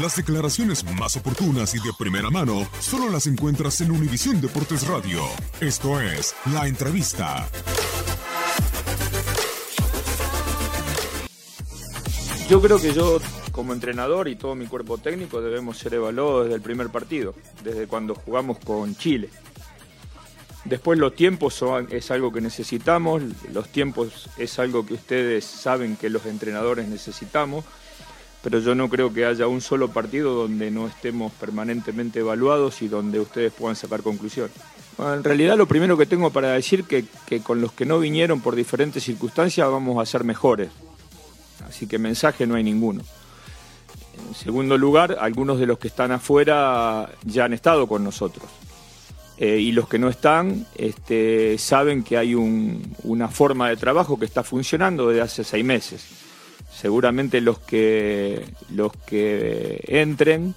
Las declaraciones más oportunas y de primera mano solo las encuentras en Univisión Deportes Radio. Esto es La Entrevista. Yo creo que yo, como entrenador y todo mi cuerpo técnico, debemos ser evaluados desde el primer partido, desde cuando jugamos con Chile. Después los tiempos son, es algo que necesitamos, los tiempos es algo que ustedes saben que los entrenadores necesitamos, pero yo no creo que haya un solo partido donde no estemos permanentemente evaluados y donde ustedes puedan sacar conclusiones. En realidad lo primero que tengo para decir que, que con los que no vinieron por diferentes circunstancias vamos a ser mejores. Así que mensaje no hay ninguno. En segundo lugar, algunos de los que están afuera ya han estado con nosotros. Eh, y los que no están este, saben que hay un- una forma de trabajo que está funcionando desde hace seis meses. Seguramente los que, los que entren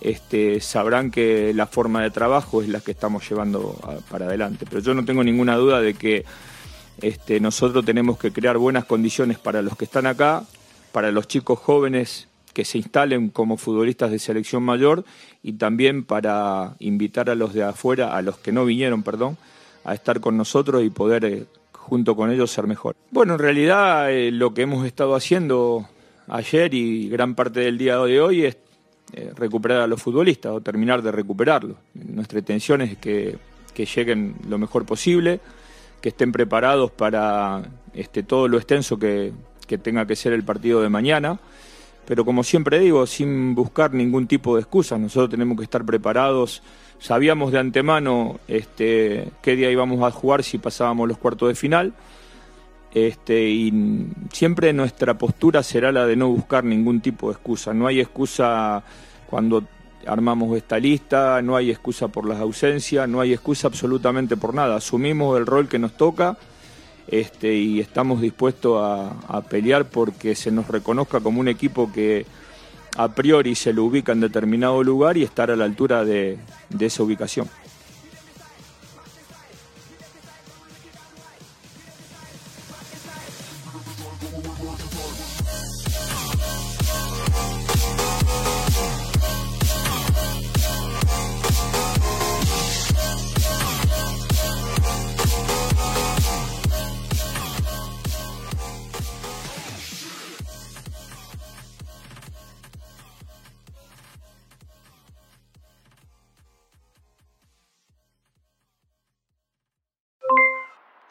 este, sabrán que la forma de trabajo es la que estamos llevando para adelante. Pero yo no tengo ninguna duda de que este, nosotros tenemos que crear buenas condiciones para los que están acá, para los chicos jóvenes que se instalen como futbolistas de selección mayor y también para invitar a los de afuera, a los que no vinieron, perdón, a estar con nosotros y poder eh, junto con ellos ser mejor. Bueno, en realidad eh, lo que hemos estado haciendo ayer y gran parte del día de hoy es eh, recuperar a los futbolistas o terminar de recuperarlos. Nuestra intención es que, que lleguen lo mejor posible, que estén preparados para este, todo lo extenso que, que tenga que ser el partido de mañana. Pero como siempre digo, sin buscar ningún tipo de excusa, nosotros tenemos que estar preparados. Sabíamos de antemano este, qué día íbamos a jugar si pasábamos los cuartos de final. Este, y siempre nuestra postura será la de no buscar ningún tipo de excusa. No hay excusa cuando armamos esta lista, no hay excusa por las ausencias, no hay excusa absolutamente por nada. Asumimos el rol que nos toca este, y estamos dispuestos a, pelear porque se nos reconozca como un equipo que a priori se lo ubica en determinado lugar y estar a la altura de esa ubicación.